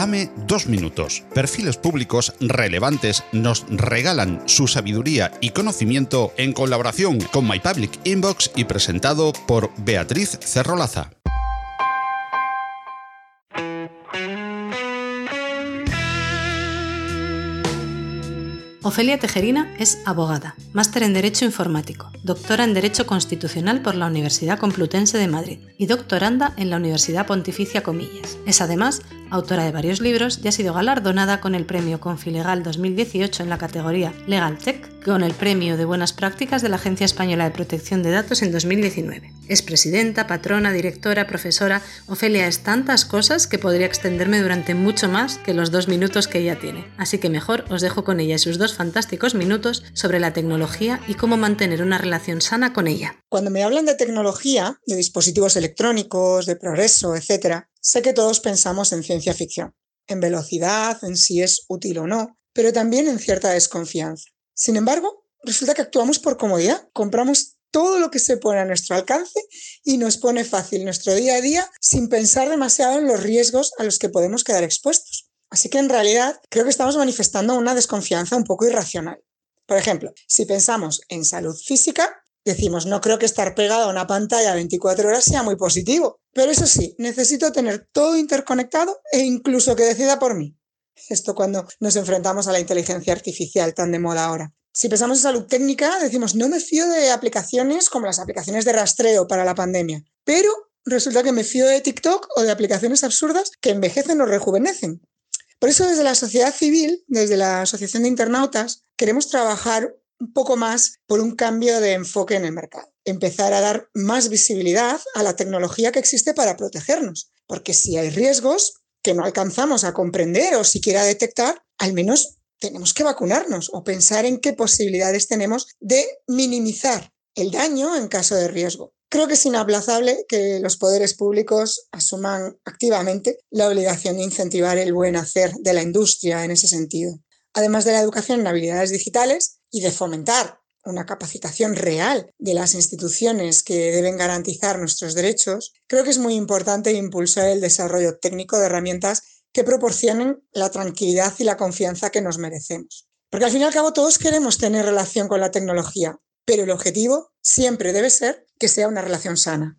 Dame dos minutos. Perfiles públicos relevantes nos regalan su sabiduría y conocimiento en colaboración con My Public Inbox y presentado por Beatriz Cerrolaza. Ofelia Tejerina es abogada, máster en Derecho Informático, doctora en Derecho Constitucional por la Universidad Complutense de Madrid y doctoranda en la Universidad Pontificia Comillas. Es además autora de varios libros y ha sido galardonada con el premio Confilegal 2018 en la categoría Legal Tech, con el premio de Buenas Prácticas de la Agencia Española de Protección de Datos en 2019. Es presidenta, patrona, directora, profesora. Ofelia es tantas cosas que podría extenderme durante mucho más que los dos minutos que ella tiene. Así que mejor os dejo con ella y sus dos fantásticos minutos sobre la tecnología y cómo mantener una relación sana con ella. Cuando me hablan de tecnología, de dispositivos electrónicos, de progreso, etc., sé que todos pensamos en ciencia ficción, en velocidad, en si es útil o no, pero también en cierta desconfianza. Sin embargo, resulta que actuamos por comodidad, compramos todo lo que se pone a nuestro alcance y nos pone fácil nuestro día a día sin pensar demasiado en los riesgos a los que podemos quedar expuestos. Así que en realidad creo que estamos manifestando una desconfianza un poco irracional. Por ejemplo, si pensamos en salud física, decimos, no creo que estar pegado a una pantalla 24 horas sea muy positivo. Pero eso sí, necesito tener todo interconectado e incluso que decida por mí. Esto cuando nos enfrentamos a la inteligencia artificial tan de moda ahora. Si pensamos en salud técnica, decimos, no me fío de aplicaciones como las aplicaciones de rastreo para la pandemia, pero resulta que me fío de TikTok o de aplicaciones absurdas que envejecen o rejuvenecen. Por eso desde la sociedad civil, desde la Asociación de Internautas, queremos trabajar un poco más por un cambio de enfoque en el mercado. Empezar a dar más visibilidad a la tecnología que existe para protegernos. Porque si hay riesgos que no alcanzamos a comprender o siquiera detectar, al menos tenemos que vacunarnos o pensar en qué posibilidades tenemos de minimizar el daño en caso de riesgo. Creo que es inaplazable que los poderes públicos asuman activamente la obligación de incentivar el buen hacer de la industria en ese sentido. Además de la educación en habilidades digitales y de fomentar una capacitación real de las instituciones que deben garantizar nuestros derechos, creo que es muy importante impulsar el desarrollo técnico de herramientas que proporcionen la tranquilidad y la confianza que nos merecemos. Porque al fin y al cabo todos queremos tener relación con la tecnología, pero el objetivo siempre debe ser que sea una relación sana.